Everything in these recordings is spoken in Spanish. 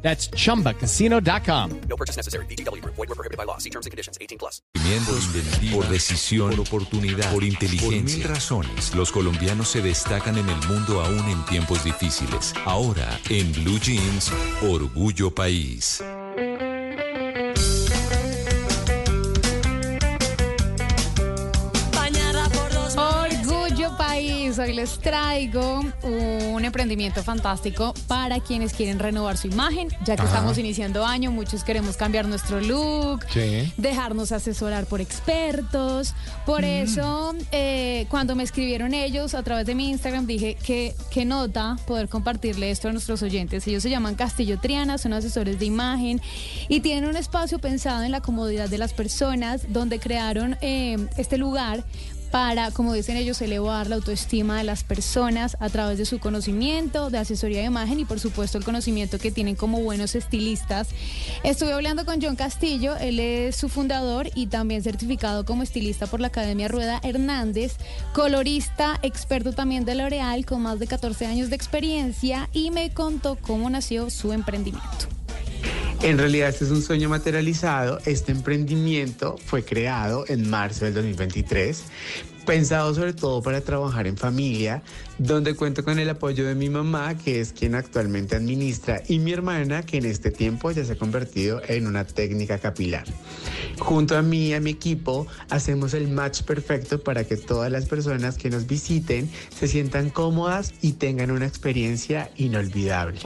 That's chumbacasino.com. No purchase necessary. BGW. Void were prohibited by law. See terms and conditions. 18 plus. Por decisión, por oportunidad, por inteligencia. Por mil razones, los colombianos se destacan en el mundo aún en tiempos difíciles. Ahora, en Blue Jeans, Orgullo País. Hoy les traigo un emprendimiento fantástico para quienes quieren renovar su imagen, ya que estamos iniciando año, muchos queremos cambiar nuestro look, Sí. dejarnos asesorar por expertos. Por eso, eh, cuando me escribieron ellos a través de mi Instagram, dije que qué nota poder compartirle esto a nuestros oyentes. Ellos se llaman Castillo Triana, son asesores de imagen y tienen un espacio pensado en la comodidad de las personas, donde crearon eh, este lugar para, como dicen ellos, elevar la autoestima de las personas a través de su conocimiento, de asesoría de imagen y por supuesto el conocimiento que tienen como buenos estilistas. Estuve hablando con John Castillo, él es su fundador y también certificado como estilista por la Academia Rueda Hernández, colorista, experto también de L'Oreal con más de 14 años de experiencia y me contó cómo nació su emprendimiento. En realidad este es un sueño materializado. Este emprendimiento fue creado en marzo del 2023, pensado sobre todo para trabajar en familia, donde cuento con el apoyo de mi mamá, que es quien actualmente administra, y mi hermana, que en este tiempo ya se ha convertido en una técnica capilar. Junto a mí y a mi equipo hacemos el match perfecto para que todas las personas que nos visiten se sientan cómodas y tengan una experiencia inolvidable.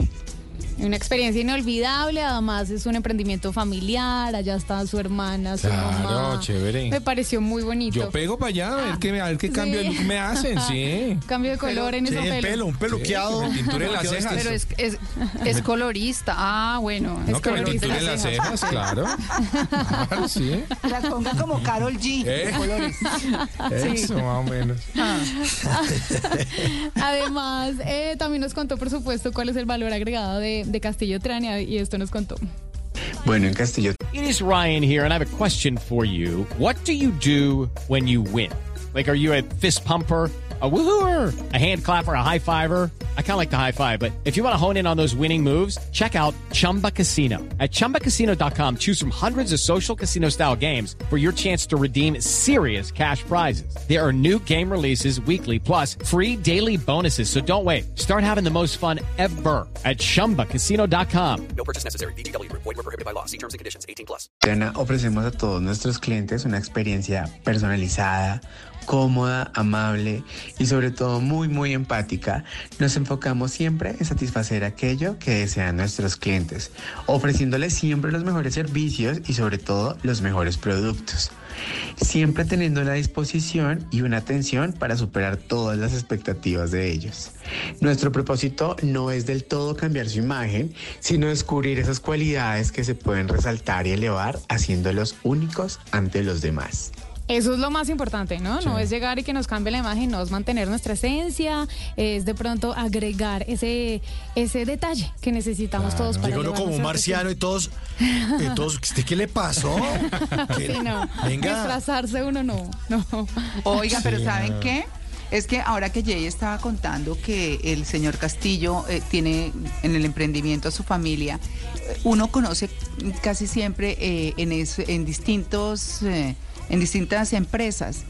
Una experiencia inolvidable, además es un emprendimiento familiar, allá está su hermana, su Claro, mamá. chévere. Me pareció muy bonito. Yo pego para allá a ver qué, a ver qué cambio de Sí. look me hacen, sí. Cambio de color en Sí, ese el pelo. pelo, un peluqueado. Que me pinture las cejas. Pero es, es, es colorista. Ah, bueno. No, que me colorista pinture las las cejas, claro. Claro, sí. Las ponga como Carol G. Eh. de colores. Eso, más o menos. Además, eh, también nos contó, por supuesto, cuál es el valor agregado de, de Castillo Trania y esto nos contó. Bueno, en Castillo It is Ryan here, and I have a question for you. What do you do when you win? Like, are you a fist pumper? A woohooer, a hand clapper, a high fiver. I kind of like the high five, but if you want to hone in on those winning moves, check out Chumba Casino. At chumbacasino.com, choose from hundreds of social casino style games for your chance to redeem serious cash prizes. There are new game releases weekly, plus free daily bonuses. So don't wait. Start having the most fun ever at chumbacasino.com. No purchase necessary. BGW. Void were prohibited by law. See terms and conditions. 18 plus. Diana, ofrecemos a todos nuestros clientes una experiencia personalizada, cómoda, amable y sobre todo muy muy empática. Nos enfocamos siempre en satisfacer aquello que desean nuestros clientes, ofreciéndoles siempre los mejores servicios y sobre todo los mejores productos. Siempre teniendo la disposición y una atención para superar todas las expectativas de ellos. Nuestro propósito no es del todo cambiar su imagen, sino descubrir esas cualidades que se pueden resaltar y elevar haciéndolos únicos ante los demás. Eso es lo más importante, ¿no? No es llegar y que nos cambie la imagen, no es mantener nuestra esencia, es de pronto agregar ese, ese detalle que necesitamos todos para elevar como marciano y todos, y todos, ¿usted qué le pasó? ¿Qué- Sí, no. Venga. Disfrazarse uno no, no. Oiga, pero ¿saben qué? Es que ahora que Jay estaba contando que el señor Castillo eh, tiene en el emprendimiento a su familia, eh, uno conoce casi siempre eh, en, en distintos, en distintas empresas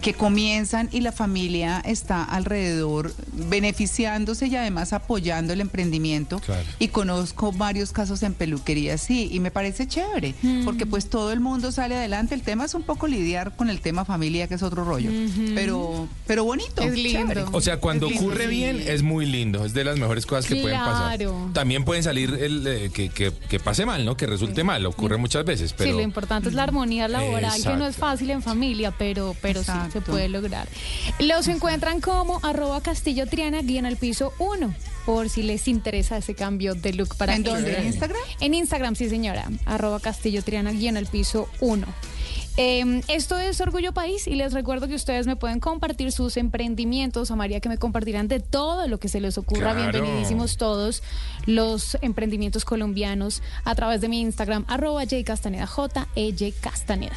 que comienzan y la familia está alrededor beneficiándose y además apoyando el emprendimiento. Claro. Y conozco varios casos en peluquería, sí, y me parece chévere, porque pues todo el mundo sale adelante. El tema es un poco lidiar con el tema familia, que es otro rollo, pero, pero bonito. Es lindo. chévere. O sea, cuando lindo, ocurre sí. bien es muy lindo, es de las mejores cosas que pueden pasar. También pueden salir el, eh, que, que- que pase mal, ¿no? Que resulte mal, ocurre muchas veces, pero Sí, lo importante es la armonía laboral, que no es fácil en familia, pero, pero sí se puede lograr. Los encuentran como arroba Castillo Triana, guion al piso 1, por si les interesa ese cambio de look para ¿En dónde? ¿En Instagram? En Instagram, sí señora, arroba Castillo Triana, guion al piso 1. Eh, esto es Orgullo País y les recuerdo que ustedes me pueden compartir sus emprendimientos. A María que me compartirán de todo lo que se les ocurra. Claro. Bienvenidísimos todos los emprendimientos colombianos a través de mi Instagram, arroba jcastaneda, J-E-Y Castaneda.